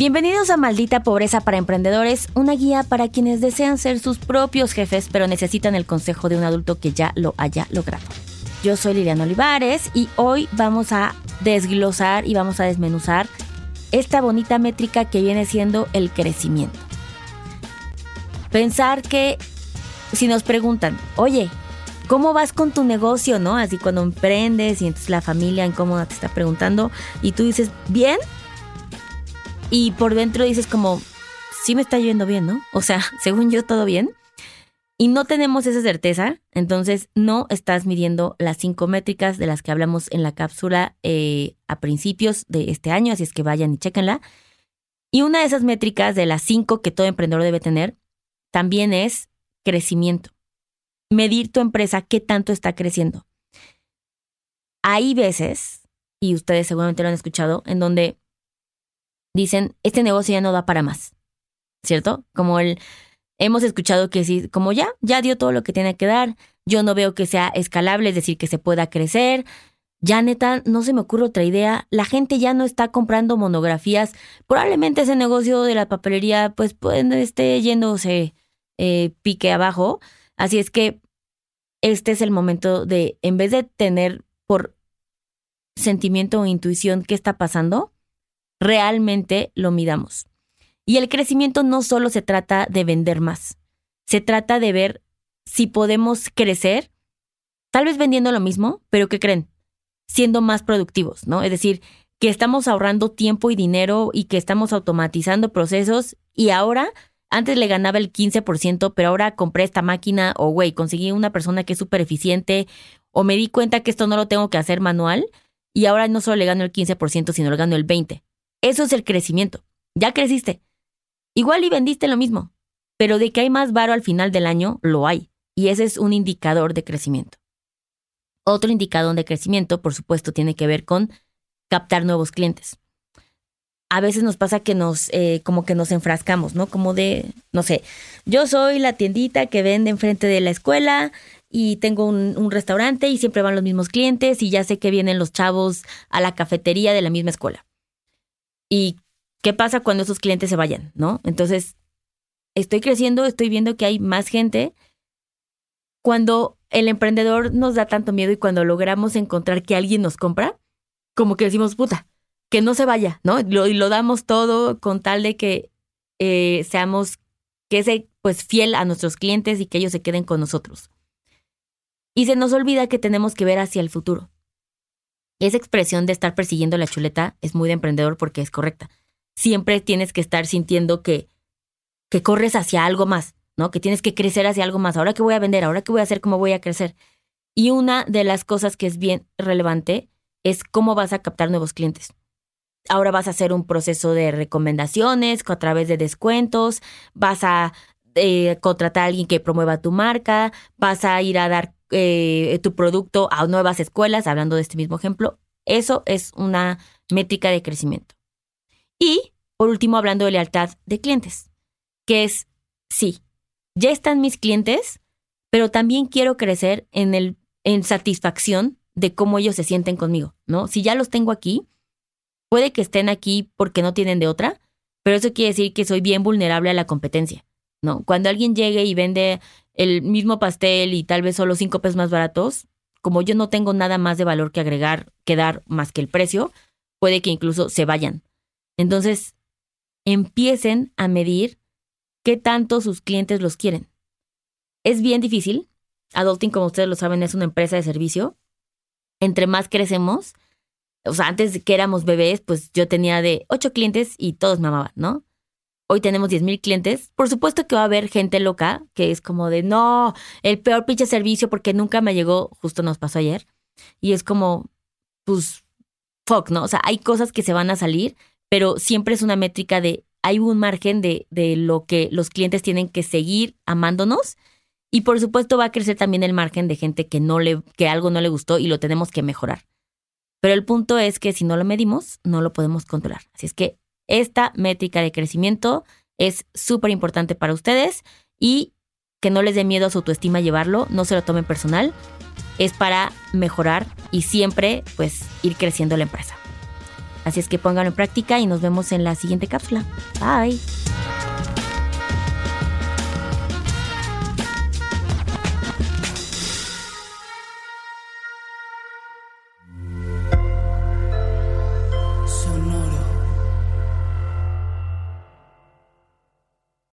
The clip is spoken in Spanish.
Bienvenidos a Maldita Pobreza para Emprendedores, una guía para quienes desean ser sus propios jefes pero necesitan el consejo de un adulto que ya lo haya logrado. Yo soy Liliana Olivares y hoy vamos a desglosar y vamos a desmenuzar esta bonita métrica que viene siendo el crecimiento. Pensar que si nos preguntan, oye, ¿cómo vas con tu negocio? ¿No? Así cuando emprendes y entonces la familia incómoda te está preguntando y tú dices, bien, y por dentro dices como, sí me está yendo bien, ¿no? O sea, según yo, todo bien. Y no tenemos esa certeza, entonces no estás midiendo las cinco métricas de las que hablamos en la cápsula eh, a principios de este año, así es que vayan y chéquenla. Y una de esas métricas de las cinco que todo emprendedor debe tener también es crecimiento. Medir tu empresa qué tanto está creciendo. Hay veces, y ustedes seguramente lo han escuchado, en donde dicen, este negocio ya no da para más, ¿cierto? Como el, hemos escuchado que sí, como ya, ya dio todo lo que tiene que dar, yo no veo que sea escalable, es decir, que se pueda crecer. Ya neta, no se me ocurre otra idea. La gente ya no está comprando monografías. Probablemente ese negocio de la papelería, pues, pues esté yéndose eh, pique abajo. Así es que este es el momento de, en vez de tener por sentimiento o intuición qué está pasando, realmente lo midamos. Y el crecimiento no solo se trata de vender más, se trata de ver si podemos crecer, tal vez vendiendo lo mismo, pero ¿qué creen? Siendo más productivos, ¿no? Es decir, que estamos ahorrando tiempo y dinero y que estamos automatizando procesos y ahora, antes le ganaba el 15%, pero ahora compré esta máquina o, güey, conseguí una persona que es súper eficiente o me di cuenta que esto no lo tengo que hacer manual y ahora no solo le gano el 15%, sino le gano el 20%. Eso es el crecimiento. Ya creciste. Igual y vendiste lo mismo, pero de que hay más varo al final del año, lo hay. Y ese es un indicador de crecimiento. Otro indicador de crecimiento, por supuesto, tiene que ver con captar nuevos clientes. A veces nos pasa que nos, eh, como que nos enfrascamos, ¿no? Como de, no sé, yo soy la tiendita que vende enfrente de la escuela y tengo un, un restaurante y siempre van los mismos clientes y ya sé que vienen los chavos a la cafetería de la misma escuela. ¿Y qué pasa cuando esos clientes se vayan? ¿No? Entonces, estoy creciendo, estoy viendo que hay más gente. Cuando el emprendedor nos da tanto miedo y cuando logramos encontrar que alguien nos compra, como que decimos, puta, que no se vaya, ¿no? Lo, y lo damos todo con tal de que eh, seamos, que sea pues fiel a nuestros clientes y que ellos se queden con nosotros. Y se nos olvida que tenemos que ver hacia el futuro. Esa expresión de estar persiguiendo la chuleta es muy de emprendedor porque es correcta. Siempre tienes que estar sintiendo que, que corres hacia algo más, ¿no? Que tienes que crecer hacia algo más. Ahora que voy a vender, ahora que voy a hacer, cómo voy a crecer. Y una de las cosas que es bien relevante es cómo vas a captar nuevos clientes. Ahora vas a hacer un proceso de recomendaciones a través de descuentos, vas a eh, contratar a alguien que promueva tu marca, vas a ir a dar eh, tu producto a nuevas escuelas, hablando de este mismo ejemplo. Eso es una métrica de crecimiento. Y, por último, hablando de lealtad de clientes, que es, sí, ya están mis clientes, pero también quiero crecer en, el, en satisfacción de cómo ellos se sienten conmigo, ¿no? Si ya los tengo aquí, puede que estén aquí porque no tienen de otra, pero eso quiere decir que soy bien vulnerable a la competencia, ¿no? Cuando alguien llegue y vende el mismo pastel y tal vez solo cinco pesos más baratos, como yo no tengo nada más de valor que agregar, que dar más que el precio, puede que incluso se vayan. Entonces, empiecen a medir qué tanto sus clientes los quieren. Es bien difícil. Adulting, como ustedes lo saben, es una empresa de servicio. Entre más crecemos, o sea, antes que éramos bebés, pues yo tenía de ocho clientes y todos me amaban, ¿no? Hoy tenemos 10 mil clientes, por supuesto que va a haber gente loca que es como de, no, el peor pinche servicio porque nunca me llegó, justo nos pasó ayer. Y es como, pues, fuck, ¿no? O sea, hay cosas que se van a salir, pero siempre es una métrica de, hay un margen de, de lo que los clientes tienen que seguir amándonos. Y por supuesto va a crecer también el margen de gente que no le, que algo no le gustó y lo tenemos que mejorar. Pero el punto es que si no lo medimos, no lo podemos controlar. Así es que esta métrica de crecimiento es súper importante para ustedes y que no les dé miedo a su autoestima llevarlo, no se lo tomen personal, es para mejorar y siempre pues ir creciendo la empresa. Así es que pónganlo en práctica y nos vemos en la siguiente cápsula. Bye.